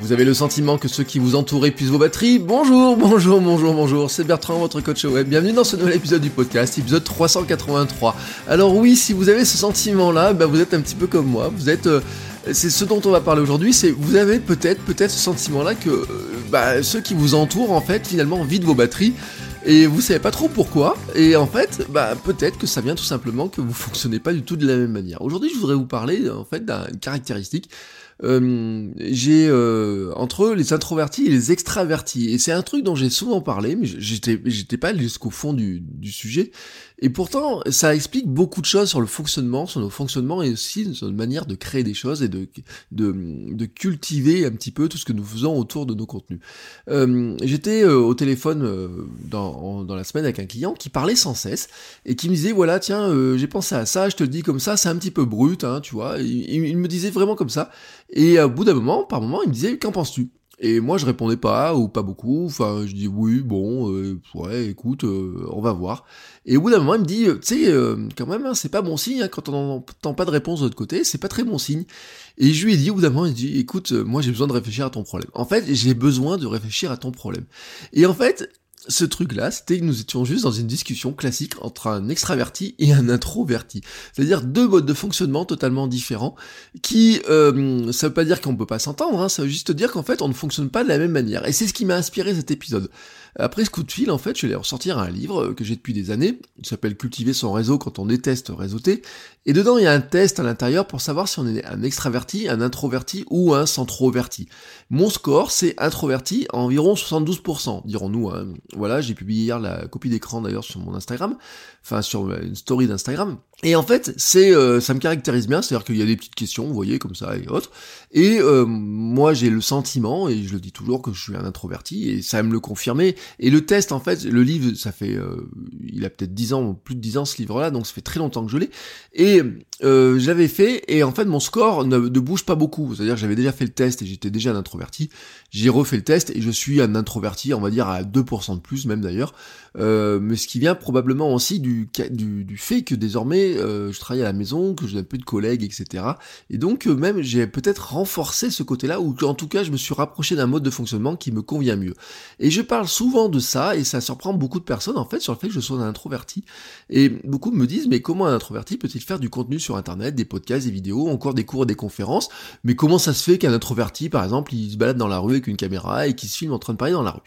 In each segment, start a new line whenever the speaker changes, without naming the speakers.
Vous avez le sentiment que ceux qui vous entourent épuisent vos batteries Bonjour, bonjour, bonjour, bonjour, c'est Bertrand, votre coach web. Bienvenue dans ce nouvel épisode du podcast, épisode 383. Alors oui, si vous avez ce sentiment-là, bah vous êtes un petit peu comme moi. Vous êtes... euh, c'est ce dont on va parler aujourd'hui, c'est vous avez peut-être peut-être ce sentiment-là que euh, bah, ceux qui vous entourent en fait finalement vident vos batteries et vous savez pas trop pourquoi. Et en fait bah peut-être que ça vient tout simplement que vous fonctionnez pas du tout de la même manière. Aujourd'hui, je voudrais vous parler en fait d'une caractéristique. Euh, j'ai euh, entre les introvertis et les extravertis. Et c'est un truc dont j'ai souvent parlé mais j'étais pas jusqu'au fond du sujet et pourtant ça explique beaucoup de choses sur le fonctionnement sur nos fonctionnements et aussi sur notre manière de créer des choses et de de, cultiver un petit peu tout ce que nous faisons autour de nos contenus. Euh, j'étais euh, au téléphone euh, dans, dans la semaine avec un client qui parlait sans cesse et qui me disait voilà tiens euh, j'ai pensé à ça je te dis comme ça c'est un petit peu brut hein, tu vois. Il, il- il me disait vraiment comme ça. Et au bout d'un moment, par moment, il me disait Qu'en penses-tu? Et moi, je répondais pas, ou pas beaucoup. Enfin, je dis Oui, bon, euh, ouais, écoute, euh, on va voir. Et au bout d'un moment, il me dit Tu sais, euh, quand même, hein, c'est pas bon signe, hein, quand on n'entend pas de réponse de l'autre côté, c'est pas très bon signe. Et je lui ai dit, au bout d'un moment, il dit Écoute, euh, moi, j'ai besoin de réfléchir à ton problème. En fait, j'ai besoin de réfléchir à ton problème. Et en fait, ce truc-là, c'était que nous étions juste dans une discussion classique entre un extraverti et un introverti. C'est-à-dire deux modes de fonctionnement totalement différents qui, euh, ça veut pas dire qu'on peut pas s'entendre, hein, ça veut juste dire qu'en fait on ne fonctionne pas de la même manière. Et c'est ce qui m'a inspiré cet épisode. Après ce coup de fil, en fait, je vais ressortir un livre que j'ai depuis des années, il s'appelle Cultiver son réseau quand on déteste réseauter, et dedans il y a un test à l'intérieur pour savoir si on est un extraverti, un introverti ou un centroverti. Mon score, c'est introverti à environ 72%, dirons-nous. hein. Voilà, j'ai publié hier la copie d'écran d'ailleurs sur mon Instagram, enfin sur une story d'Instagram. Et en fait, c'est, euh, ça me caractérise bien, c'est-à-dire qu'il y a des petites questions, vous voyez, comme ça et autres. Et euh, moi, j'ai le sentiment, et je le dis toujours, que je suis un introverti, et ça me le confirmer. Et le test, en fait, le livre, ça fait, euh, il a peut-être 10 ans, plus de 10 ans ce livre-là, donc ça fait très longtemps que je l'ai. Et euh, je l'avais fait, et en fait, mon score ne, bouge pas beaucoup. C'est-à-dire j'avais déjà fait le test, et j'étais déjà un introverti. J'ai refait le test, et je suis un introverti, on va dire à 2% de plus, même d'ailleurs. Euh, mais ce qui vient probablement aussi du, du, du fait que désormais euh, je travaille à la maison, que j'ai un peu de collègues, etc. Et donc euh, même j'ai peut-être renforcé ce côté-là, ou en tout cas je me suis rapproché d'un mode de fonctionnement qui me convient mieux. Et je parle souvent de ça, et ça surprend beaucoup de personnes en fait sur le fait que je sois un introverti. Et beaucoup me disent mais comment un introverti peut-il faire du contenu sur internet, des podcasts, des vidéos, encore des cours et des conférences? Mais comment ça se fait qu'un introverti par exemple il se balade dans la rue avec une caméra et qu'il se filme en train de parler dans la rue?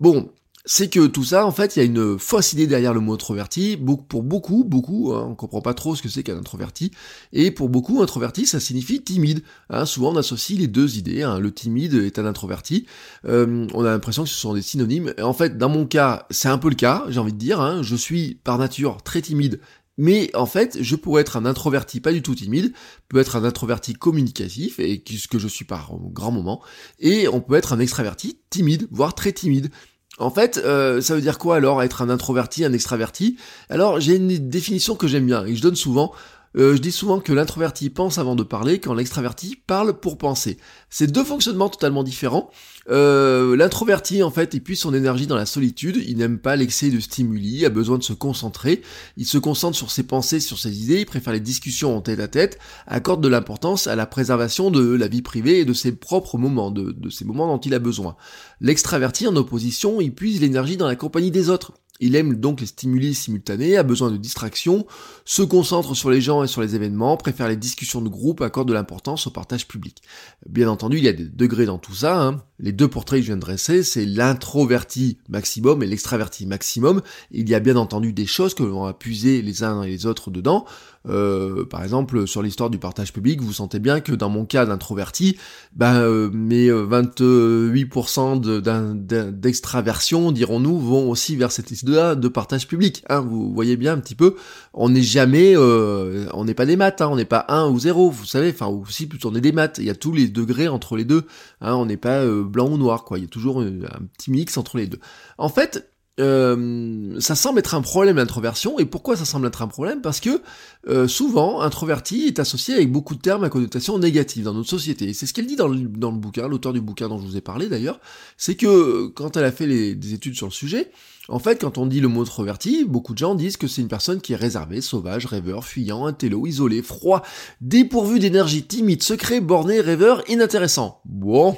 Bon, c'est que tout ça, en fait, il y a une fausse idée derrière le mot introverti. Pour beaucoup, beaucoup, hein, on comprend pas trop ce que c'est qu'un introverti. Et pour beaucoup, introverti, ça signifie timide. hein. souvent, on associe les deux idées. hein. Le timide est un introverti. Euh, on a l'impression que ce sont des synonymes. Et en fait, dans mon cas, c'est un peu le cas, j'ai envie de dire. Je suis par nature très timide. Mais en fait, je pourrais être un introverti pas du tout timide, peut être un introverti communicatif, et ce que je suis par grand moment, et on peut être un extraverti timide, voire très timide. En fait, euh, ça veut dire quoi alors être un introverti, un extraverti? Alors j'ai une définition que j'aime bien et que je donne souvent. Euh, je dis souvent que l'introverti pense avant de parler, quand l'extraverti parle pour penser. C'est deux fonctionnements totalement différents. Euh, l'introverti, en fait, il puise son énergie dans la solitude, il n'aime pas l'excès de stimuli, a besoin de se concentrer, il se concentre sur ses pensées, sur ses idées, il préfère les discussions en tête à tête, accorde de l'importance à la préservation de la vie privée et de ses propres moments, de, ces moments dont il a besoin. L'extraverti, en opposition, il puise l'énergie dans la compagnie des autres. Il aime donc les stimuli simultanés, a besoin de distraction, se concentre sur les gens et sur les événements, préfère les discussions de groupe, accorde de l'importance au partage public. Bien entendu, il y a des degrés dans tout ça, hein. Les deux portraits que je viens de dresser, c'est l'introverti maximum et l'extraverti maximum. Il y a bien entendu des choses que l'on va puiser les uns et les autres dedans. Euh, par exemple, sur l'histoire du partage public, vous sentez bien que dans mon cas d'introverti, ben, euh, mes 28% d'extraversion, dirons-nous, vont aussi vers cette liste-là de partage public. Hein, vous voyez bien un petit peu, on n'est jamais, euh, on n'est pas des maths, hein, on n'est pas 1 ou 0, vous savez, enfin, ou si plutôt on est des maths, il y a tous les degrés entre les deux, hein, on n'est pas blanc ou noir, quoi, il y a toujours un petit mix entre les deux. En fait, euh, ça semble être un problème l'introversion. Et pourquoi ça semble être un problème? Parce que euh, souvent, introverti est associé avec beaucoup de termes à connotation négative dans notre société. Et c'est ce qu'elle dit dans le, dans le bouquin, l'auteur du bouquin dont je vous ai parlé d'ailleurs, c'est que quand elle a fait les, des études sur le sujet, en fait, quand on dit le mot introverti, beaucoup de gens disent que c'est une personne qui est réservée, sauvage, rêveur, fuyant, intello, isolé, froid, dépourvu d'énergie, timide, secret, borné, rêveur, inintéressant. Bon,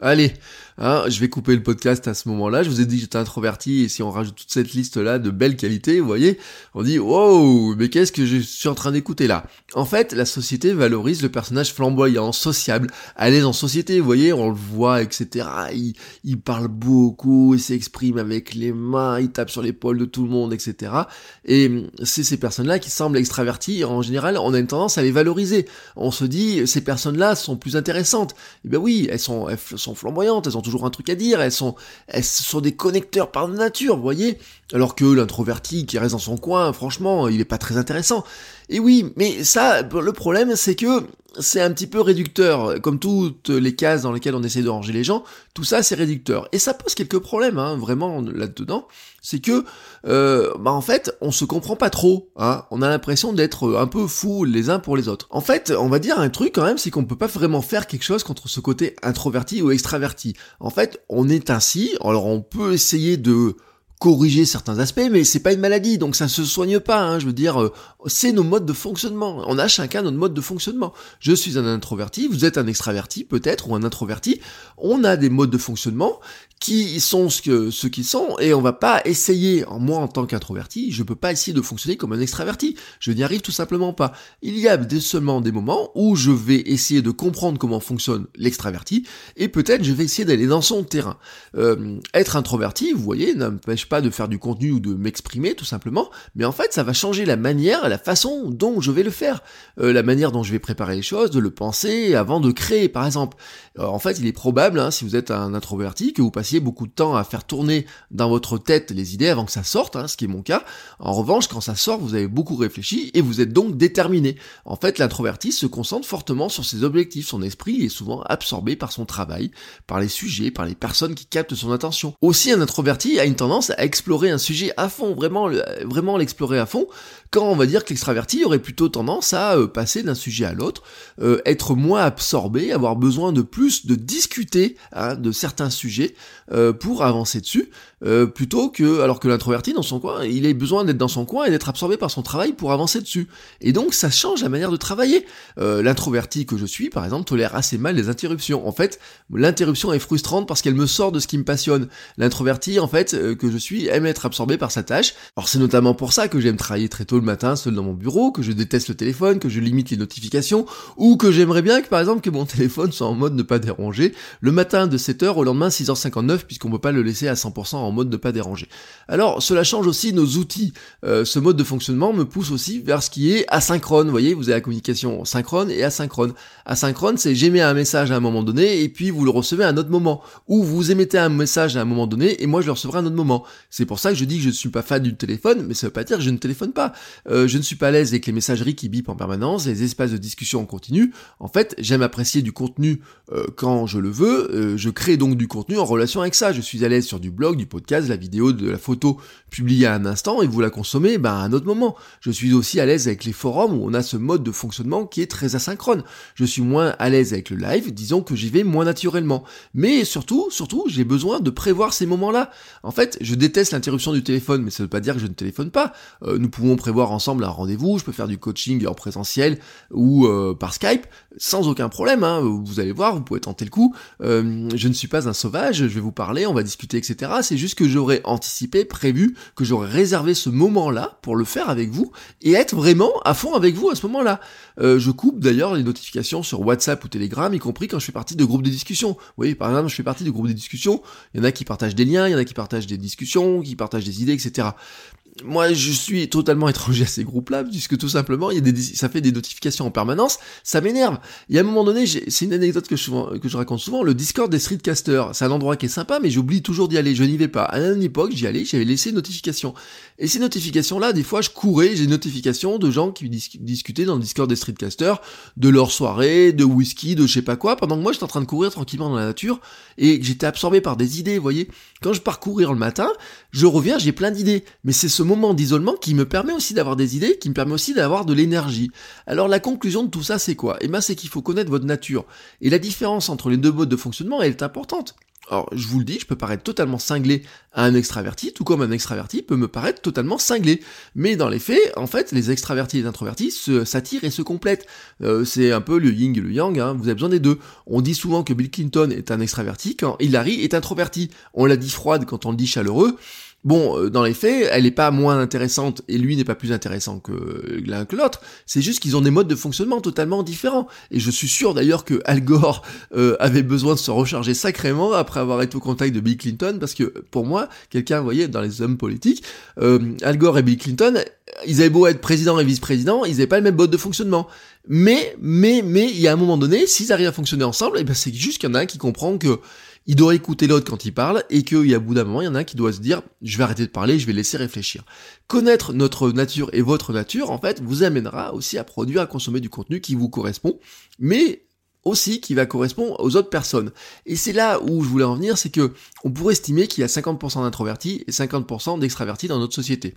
allez, Hein, je vais couper le podcast à ce moment-là. Je vous ai dit que j'étais introverti et si on rajoute toute cette liste-là de belles qualités, vous voyez, on dit wow, mais qu'est-ce que je suis en train d'écouter là? En fait, la société valorise le personnage flamboyant, sociable, à l'aise en société. Vous voyez, on le voit, etc. Il, il parle beaucoup, il s'exprime avec les mains, il tape sur l'épaule de tout le monde, etc. Et c'est ces personnes-là qui semblent extraverties. En général, on a une tendance à les valoriser. On se dit, ces personnes-là sont plus intéressantes. Eh ben oui, elles sont, elles sont flamboyantes, elles ont toujours un truc à dire, elles sont, elles sont des connecteurs par nature, vous voyez Alors que l'introverti qui reste dans son coin, franchement, il est pas très intéressant. Et oui, mais ça, le problème, c'est que c'est un petit peu réducteur, comme toutes les cases dans lesquelles on essaie de ranger les gens, tout ça c'est réducteur. Et ça pose quelques problèmes, hein, vraiment là-dedans, c'est que, euh, bah en fait, on se comprend pas trop, hein, on a l'impression d'être un peu fous les uns pour les autres. En fait, on va dire un truc quand même, c'est qu'on peut pas vraiment faire quelque chose contre ce côté introverti ou extraverti. En fait, on est ainsi, alors on peut essayer de corriger certains aspects, mais c'est pas une maladie, donc ça se soigne pas. Hein, je veux dire, euh, c'est nos modes de fonctionnement. On a chacun notre mode de fonctionnement. Je suis un introverti, vous êtes un extraverti peut-être ou un introverti. On a des modes de fonctionnement qui sont ce que ceux qui sont et on va pas essayer moi en tant qu'introverti je peux pas essayer de fonctionner comme un extraverti je n'y arrive tout simplement pas il y a des, seulement des moments où je vais essayer de comprendre comment fonctionne l'extraverti et peut-être je vais essayer d'aller dans son terrain euh, être introverti vous voyez n'empêche pas de faire du contenu ou de m'exprimer tout simplement mais en fait ça va changer la manière la façon dont je vais le faire euh, la manière dont je vais préparer les choses de le penser avant de créer par exemple euh, en fait il est probable hein, si vous êtes un introverti que vous passez beaucoup de temps à faire tourner dans votre tête les idées avant que ça sorte, hein, ce qui est mon cas. En revanche, quand ça sort, vous avez beaucoup réfléchi et vous êtes donc déterminé. En fait, l'introverti se concentre fortement sur ses objectifs. Son esprit est souvent absorbé par son travail, par les sujets, par les personnes qui captent son attention. Aussi, un introverti a une tendance explorer un sujet à fond, vraiment, vraiment l'explorer à fond, quand on va dire que l'extraverti aurait plutôt tendance à euh, passer d'un sujet à l'autre, euh, être moins absorbé, avoir besoin de plus de discuter hein, de certains sujets euh, pour avancer dessus, plutôt que, alors que l'introverti dans son coin, il a besoin d'être dans son coin et d'être absorbé par son travail pour avancer dessus. Et donc ça change la manière de travailler. L'introverti que je suis, par exemple, tolère assez mal les interruptions. En fait, l'interruption est frustrante parce qu'elle me sort de ce qui me passionne. L'introverti, en fait, que je suis, aime être absorbé par sa tâche. Alors c'est notamment pour ça que j'aime travailler très tôt le matin, seul dans mon bureau, que je déteste le téléphone, que je limite les notifications, ou que j'aimerais bien que, par exemple, que mon téléphone soit en mode ne pas déranger, le matin de 7h au lendemain 6h59, puisqu'on peut pas le laisser à 100% en mode de pas déranger. Alors cela change aussi nos outils. Euh, ce mode de fonctionnement me pousse aussi vers ce qui est asynchrone. Vous voyez, vous avez la communication synchrone et asynchrone. Asynchrone, c'est j'émets un message à un moment donné et puis vous le recevez à un autre moment. Ou vous émettez un message à un moment donné et moi je le recevrai à un autre moment. C'est pour ça que je dis que je ne suis pas fan du téléphone, mais ça veut pas dire que je ne téléphone pas. Euh, je ne suis pas à l'aise avec les messageries qui bipent en permanence, les espaces de discussion en continu. En fait, j'aime apprécier du contenu euh, quand je le veux. je crée donc du contenu en relation avec ça. Je suis à l'aise sur du blog, du podcast, la vidéo, de la photo publiée à un instant et vous la consommez ben, à un autre moment. Je suis aussi à l'aise avec les forums où on a ce mode de fonctionnement qui est très asynchrone. Je suis moins à l'aise avec le live, disons que j'y vais moins naturellement. Mais surtout, surtout, j'ai besoin de prévoir ces moments-là. En fait, je déteste l'interruption du téléphone, mais ça ne veut pas dire que je ne téléphone pas. Euh, nous pouvons prévoir ensemble un rendez-vous, je peux faire du coaching en présentiel ou euh, par Skype, sans aucun problème. Hein. Vous allez voir, vous pouvez tenter le coup. Euh, je ne suis pas un sauvage, je vais vous parler, on va discuter, etc. C'est juste que j'aurais anticipé, prévu, que j'aurais réservé ce moment-là pour le faire avec vous et être vraiment à fond avec vous à ce moment-là. Je coupe d'ailleurs les notifications sur WhatsApp ou Telegram, y compris quand je fais partie de groupes de discussion. Vous voyez, par exemple, je fais partie de groupes de discussion, il y en a qui partagent des liens, il y en a qui partagent des discussions, qui partagent des idées, etc moi, je suis totalement étranger à ces groupes-là, puisque tout simplement, il y a des, ça fait des notifications en permanence, ça m'énerve. Il y a un moment donné, c'est une anecdote que je, raconte souvent, le Discord des streetcasters, c'est un endroit qui est sympa, mais j'oublie toujours d'y aller, je n'y vais pas. À une époque, j'y allais, j'avais laissé une notification. Et ces notifications-là, des fois, je courais, j'ai une notification de gens qui discutaient dans le Discord des streetcasters, de leur soirée, de whisky, de je sais pas quoi, pendant que moi, j'étais en train de courir tranquillement dans la nature, et j'étais absorbé par des idées, vous voyez. Quand je pars courir le matin, je reviens, j'ai plein d'idées. Mais c'est ce moment d'isolement qui me permet aussi d'avoir des idées, qui me permet aussi d'avoir de l'énergie. Alors la conclusion de tout ça, c'est quoi? Eh ben, c'est qu'il faut connaître votre nature. Et la différence entre les deux modes de fonctionnement, est importante. Alors, je vous le dis, je peux paraître totalement cinglé à un extraverti, tout comme un extraverti peut me paraître totalement cinglé. Mais dans les faits, en fait, les extravertis et les introvertis s'attirent et se complètent. Euh, c'est un peu le yin et le yang, hein, vous avez besoin des deux. On dit souvent que Bill Clinton est un extraverti quand Hillary est introverti. On l'a dit froide quand on le dit chaleureux. Bon, euh, dans les faits, elle n'est pas moins intéressante et lui n'est pas plus intéressant que l'un que l'autre. C'est juste qu'ils ont des modes de fonctionnement totalement différents. Et je suis sûr d'ailleurs que Al Gore euh, avait besoin de se recharger sacrément après avoir été au contact de Bill Clinton, parce que pour moi, quelqu'un, vous voyez, dans les hommes politiques, euh, Al Gore et Bill Clinton, ils avaient beau être président et vice-président, ils n'avaient pas le même mode de fonctionnement. Mais, mais, mais, il y a un moment donné, s'ils arrivent à fonctionner ensemble, et eh ben c'est juste qu'il y en a un qui comprend que il doit écouter l'autre quand il parle et qu'il y a bout d'un moment, il y en a un qui doit se dire je vais arrêter de parler, je vais laisser réfléchir. Connaître notre nature et votre nature, en fait, vous amènera aussi à produire, à consommer du contenu qui vous correspond, mais aussi qui va correspondre aux autres personnes. Et c'est là où je voulais en venir, c'est que on pourrait estimer qu'il y a 50% d'introvertis et 50% d'extravertis dans notre société.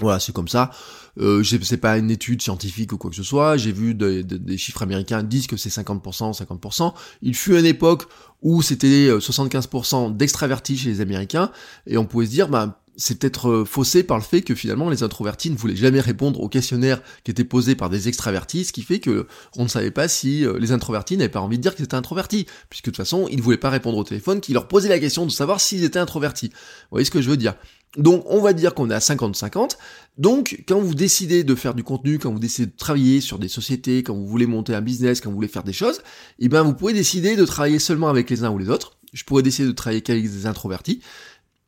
Voilà, c'est comme ça. Euh, c'est pas une étude scientifique ou quoi que ce soit. J'ai vu des chiffres américains disent que c'est 50%, 50%. Il fut une époque où c'était 75% euh, d'extravertis chez les Américains, et on pouvait se dire, bah, c'est peut-être euh, faussé par le fait que finalement les introvertis ne voulaient jamais répondre aux questionnaires qui étaient posés par des extravertis, ce qui fait que on ne savait pas si euh, les introvertis n'avaient pas envie de dire qu'ils étaient introvertis, puisque de toute façon ils ne voulaient pas répondre au téléphone, qui leur posait la question de savoir s'ils étaient introvertis. Vous voyez ce que je veux dire? Donc on va dire qu'on est à 50-50. Donc quand vous décidez de faire du contenu, quand vous décidez de travailler sur des sociétés, quand vous voulez monter un business, quand vous voulez faire des choses, eh bien vous pouvez décider de travailler seulement avec les uns ou les autres. Je pourrais décider de travailler qu'avec des introvertis,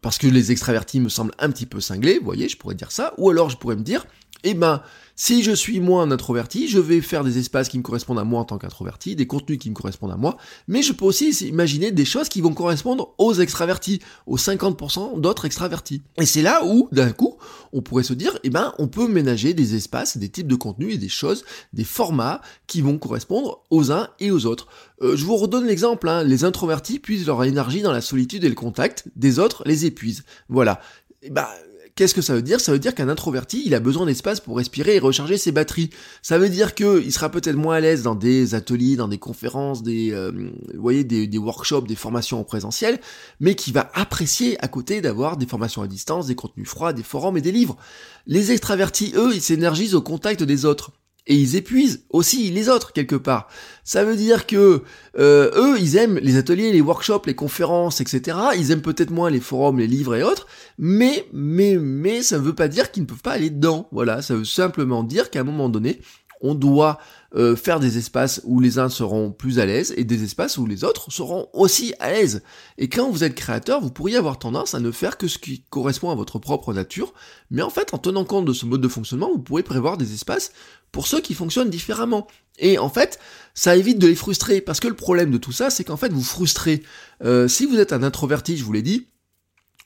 parce que les extravertis me semblent un petit peu cinglés, vous voyez, je pourrais dire ça. Ou alors je pourrais me dire, eh ben, si je suis moins un introverti, je vais faire des espaces qui me correspondent à moi en tant qu'introverti, des contenus qui me correspondent à moi, mais je peux aussi imaginer des choses qui vont correspondre aux extravertis, aux 50% d'autres extravertis. Et c'est là où, d'un coup, on pourrait se dire, eh ben, on peut ménager des espaces, des types de contenus et des choses, des formats qui vont correspondre aux uns et aux autres. Euh, je vous redonne l'exemple, hein. les introvertis puisent leur énergie dans la solitude et le contact, des autres les épuisent. Voilà. Eh ben, Qu'est-ce que ça veut dire? Ça veut dire qu'un introverti, il a besoin d'espace pour respirer et recharger ses batteries. Ça veut dire qu'il sera peut-être moins à l'aise dans des ateliers, dans des conférences, des, euh, vous voyez, des, workshops, des formations en présentiel, mais qui va apprécier à côté d'avoir des formations à distance, des contenus froids, des forums et des livres. Les extravertis, eux, ils s'énergisent au contact des autres et ils épuisent aussi les autres quelque part. Ça veut dire que euh, eux, ils aiment les ateliers, les workshops, les conférences, etc. Ils aiment peut-être moins les forums, les livres et autres, mais mais mais ça ne veut pas dire qu'ils ne peuvent pas aller dedans. Voilà, ça veut simplement dire qu'à un moment donné, on doit euh, faire des espaces où les uns seront plus à l'aise et des espaces où les autres seront aussi à l'aise. Et quand vous êtes créateur, vous pourriez avoir tendance à ne faire que ce qui correspond à votre propre nature, mais en fait, en tenant compte de ce mode de fonctionnement, vous pourrez prévoir des espaces pour ceux qui fonctionnent différemment. Et en fait, ça évite de les frustrer, parce que le problème de tout ça, c'est qu'en fait, vous frustrez. Euh, si vous êtes un introverti, je vous l'ai dit,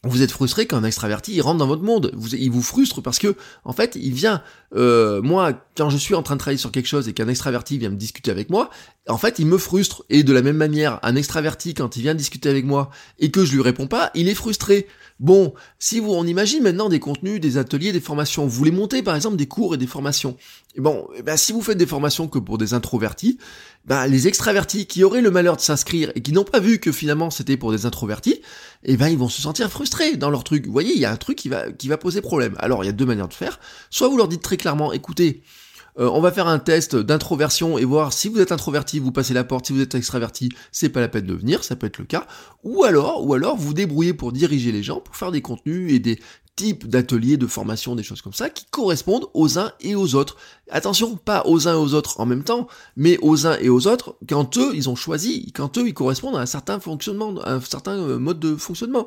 vous êtes frustré quand un extraverti rentre dans votre monde. Vous, il vous frustre parce que en fait il vient. Euh, moi, quand je suis en train de travailler sur quelque chose et qu'un extraverti vient me discuter avec moi, en fait il me frustre. Et de la même manière, un extraverti quand il vient discuter avec moi et que je lui réponds pas, il est frustré. Bon, si vous on imagine maintenant des contenus, des ateliers, des formations, vous voulez monter par exemple des cours et des formations, bon, eh ben, si vous faites des formations que pour des introvertis, ben, les extravertis qui auraient le malheur de s'inscrire et qui n'ont pas vu que finalement c'était pour des introvertis, eh ben, ils vont se sentir frustrés dans leur truc. Vous voyez, il y a un truc qui va, qui va poser problème. Alors, il y a deux manières de faire. Soit vous leur dites très clairement, écoutez, euh, on va faire un test d'introversion et voir si vous êtes introverti, vous passez la porte, si vous êtes extraverti, c'est pas la peine de venir, ça peut être le cas. Ou alors, ou alors vous débrouillez pour diriger les gens, pour faire des contenus et des types d'ateliers, de formation, des choses comme ça, qui correspondent aux uns et aux autres. Attention, pas aux uns et aux autres en même temps, mais aux uns et aux autres quand eux, ils ont choisi, quand eux, ils correspondent à un certain fonctionnement, à un certain euh, mode de fonctionnement.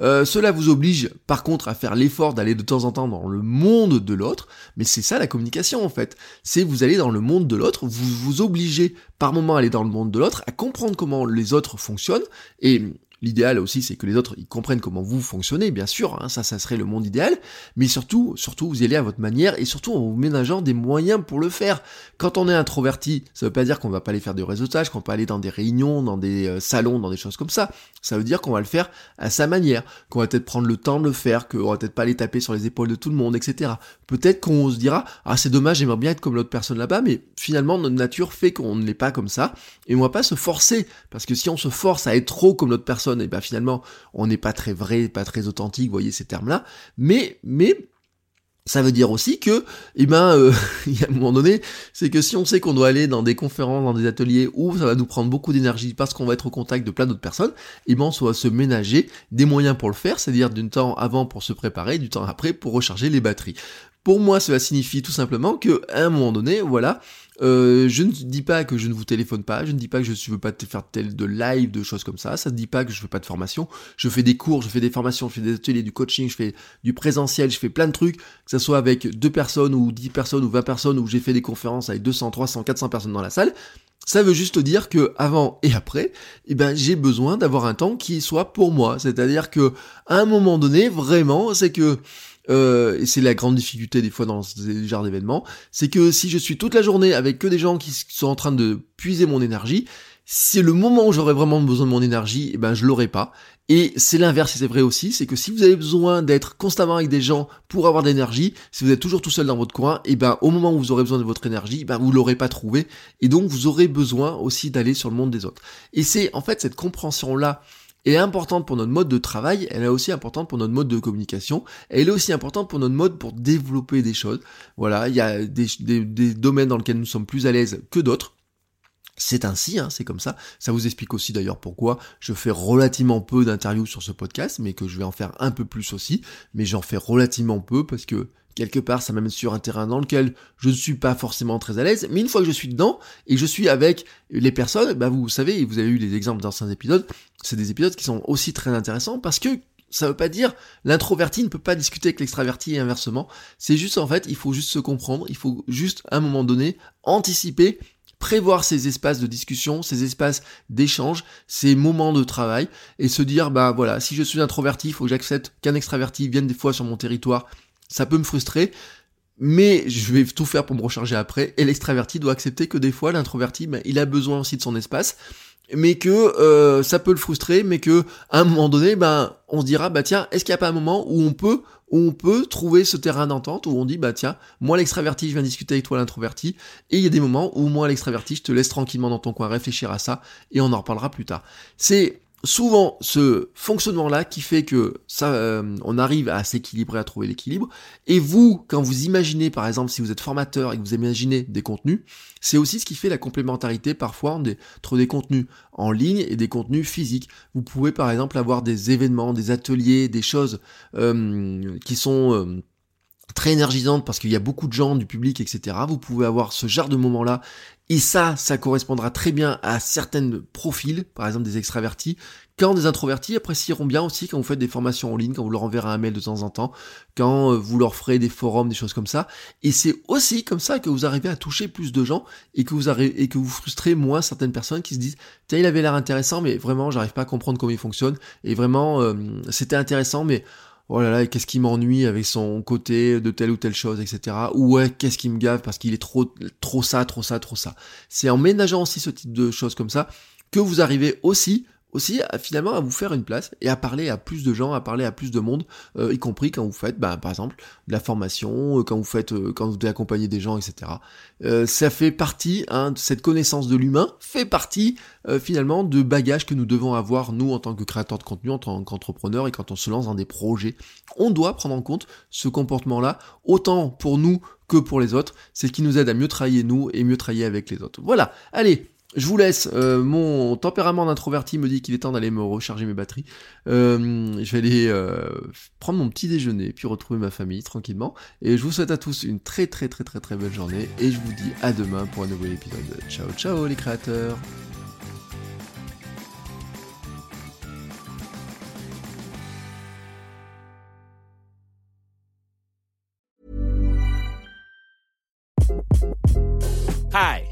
Euh, cela vous oblige par contre à faire l'effort d'aller de temps en temps dans le monde de l'autre, mais c'est ça la communication en fait. C'est vous allez dans le monde de l'autre, vous vous obligez par moment à aller dans le monde de l'autre, à comprendre comment les autres fonctionnent, et L'idéal aussi, c'est que les autres ils comprennent comment vous fonctionnez, bien sûr, hein, ça, ça serait le monde idéal, mais surtout, surtout, vous y allez à votre manière et surtout en vous ménageant des moyens pour le faire. Quand on est introverti, ça veut pas dire qu'on va pas aller faire du réseautage, qu'on peut aller dans des réunions, dans des euh, salons, dans des choses comme ça. Ça veut dire qu'on va le faire à sa manière, qu'on va peut-être prendre le temps de le faire, qu'on va peut-être pas aller taper sur les épaules de tout le monde, etc. Peut-être qu'on se dira, ah c'est dommage, j'aimerais bien être comme l'autre personne là-bas, mais finalement notre nature fait qu'on ne l'est pas comme ça, et on va pas se forcer, parce que si on se force à être trop comme l'autre personne, et ben finalement on n'est pas très vrai, pas très authentique, vous voyez ces termes-là, mais mais ça veut dire aussi que, eh ben, euh, il y a un moment donné, c'est que si on sait qu'on doit aller dans des conférences, dans des ateliers où ça va nous prendre beaucoup d'énergie parce qu'on va être au contact de plein d'autres personnes, eh ben, on va se ménager des moyens pour le faire, c'est-à-dire du temps avant pour se préparer, du temps après pour recharger les batteries. Pour moi, cela signifie tout simplement que, à un moment donné, voilà, euh, je ne dis pas que je ne vous téléphone pas, je ne dis pas que je ne veux pas te faire tel de live, de choses comme ça, ça ne dit pas que je fais pas de formation, je fais des cours, je fais des formations, je fais des ateliers, du coaching, je fais du présentiel, je fais plein de trucs, que ce soit avec deux personnes ou dix personnes ou vingt personnes, ou j'ai fait des conférences avec 200, 300, 400 personnes dans la salle, ça veut juste dire que avant et après, eh ben j'ai besoin d'avoir un temps qui soit pour moi. C'est-à-dire que à un moment donné, vraiment, c'est que euh, et c'est la grande difficulté des fois dans ce genre d'événements, c'est que si je suis toute la journée avec que des gens qui sont en train de puiser mon énergie, c'est le moment où j'aurais vraiment besoin de mon énergie, et eh ben je l'aurai pas. Et c'est l'inverse, c'est vrai aussi, c'est que si vous avez besoin d'être constamment avec des gens pour avoir de l'énergie, si vous êtes toujours tout seul dans votre coin, et eh ben au moment où vous aurez besoin de votre énergie, eh ben vous l'aurez pas trouvé, et donc vous aurez besoin aussi d'aller sur le monde des autres. Et c'est en fait cette compréhension là est importante pour notre mode de travail, elle est aussi importante pour notre mode de communication, elle est aussi importante pour notre mode pour développer des choses. Voilà, il y a des, des domaines dans lesquels nous sommes plus à l'aise que d'autres. C'est ainsi, hein, c'est comme ça. Ça vous explique aussi d'ailleurs pourquoi je fais relativement peu d'interviews sur ce podcast, mais que je vais en faire un peu plus aussi. Mais j'en fais relativement peu parce que quelque part ça m'amène sur un terrain dans lequel je ne suis pas forcément très à l'aise. Mais une fois que je suis dedans et je suis avec les personnes, bah vous savez, vous avez eu les exemples d'anciens épisodes, c'est des épisodes qui sont aussi très intéressants parce que ça veut pas dire l'introverti ne peut pas discuter avec l'extraverti et inversement. C'est juste en fait, il faut juste se comprendre, il faut juste à un moment donné anticiper prévoir ces espaces de discussion, ces espaces d'échange, ces moments de travail, et se dire, bah voilà, si je suis introverti, il faut que j'accepte qu'un extraverti vienne des fois sur mon territoire, ça peut me frustrer, mais je vais tout faire pour me recharger après, et l'extraverti doit accepter que des fois, l'introverti, bah, il a besoin aussi de son espace, mais que euh, ça peut le frustrer, mais que à un moment donné, ben on se dira bah tiens, est-ce qu'il n'y a pas un moment où on peut on peut trouver ce terrain d'entente où on dit bah tiens, moi l'extraverti, je viens discuter avec toi l'introverti, et il y a des moments où moi l'extraverti, je te laisse tranquillement dans ton coin réfléchir à ça, et on en reparlera plus tard. C'est souvent ce fonctionnement-là qui fait que ça, euh, on arrive à s'équilibrer, à trouver l'équilibre. Et vous, quand vous imaginez, par exemple, si vous êtes formateur et que vous imaginez des contenus, c'est aussi ce qui fait la complémentarité parfois entre des contenus en ligne et des contenus physiques. Vous pouvez par exemple avoir des événements, des ateliers, des choses euh, qui sont euh, très énergisantes parce qu'il y a beaucoup de gens, du public, etc. Vous pouvez avoir ce genre de moment-là et ça, ça correspondra très bien à certains profils, par exemple des extravertis, quand des introvertis apprécieront bien aussi quand vous faites des formations en ligne, quand vous leur enverrez un mail de temps en temps, quand euh, vous leur ferez des forums, des choses comme ça. Et c'est aussi comme ça que vous arrivez à toucher plus de gens et que vous frustrez moins certaines personnes qui se disent, tiens, il avait l'air intéressant, mais vraiment, j'arrive pas à comprendre comment il fonctionne. Et vraiment, euh, c'était intéressant, mais oh là là, qu'est-ce qui m'ennuie avec son côté de telle ou telle chose, etc. Ou ouais, qu'est-ce qui me gave parce qu'il est trop, trop ça, trop ça, trop ça. C'est en ménageant aussi ce type de choses comme ça que vous arrivez aussi aussi finalement à vous faire une place et à parler à plus de gens, à parler à plus de monde, y compris quand vous faites, bah, par exemple, de la formation, quand vous faites, quand vous accompagner des gens, etc. ça fait partie, hein, cette connaissance de l'humain fait partie finalement de bagages que nous devons avoir nous en tant que créateurs de contenu, en tant qu'entrepreneurs et quand on se lance dans des projets. On doit prendre en compte ce comportement-là, autant pour nous que pour les autres. C'est ce qui nous aide à mieux travailler nous et mieux travailler avec les autres. Voilà, allez, je vous laisse. Euh, mon tempérament d'introverti me dit qu'il est temps d'aller me recharger mes batteries. Euh, je vais aller euh, prendre mon petit déjeuner, puis retrouver ma famille tranquillement. Et je vous souhaite à tous une très très très très très belle journée. Et je vous dis à demain pour un nouvel épisode. Ciao ciao les créateurs.
Hi.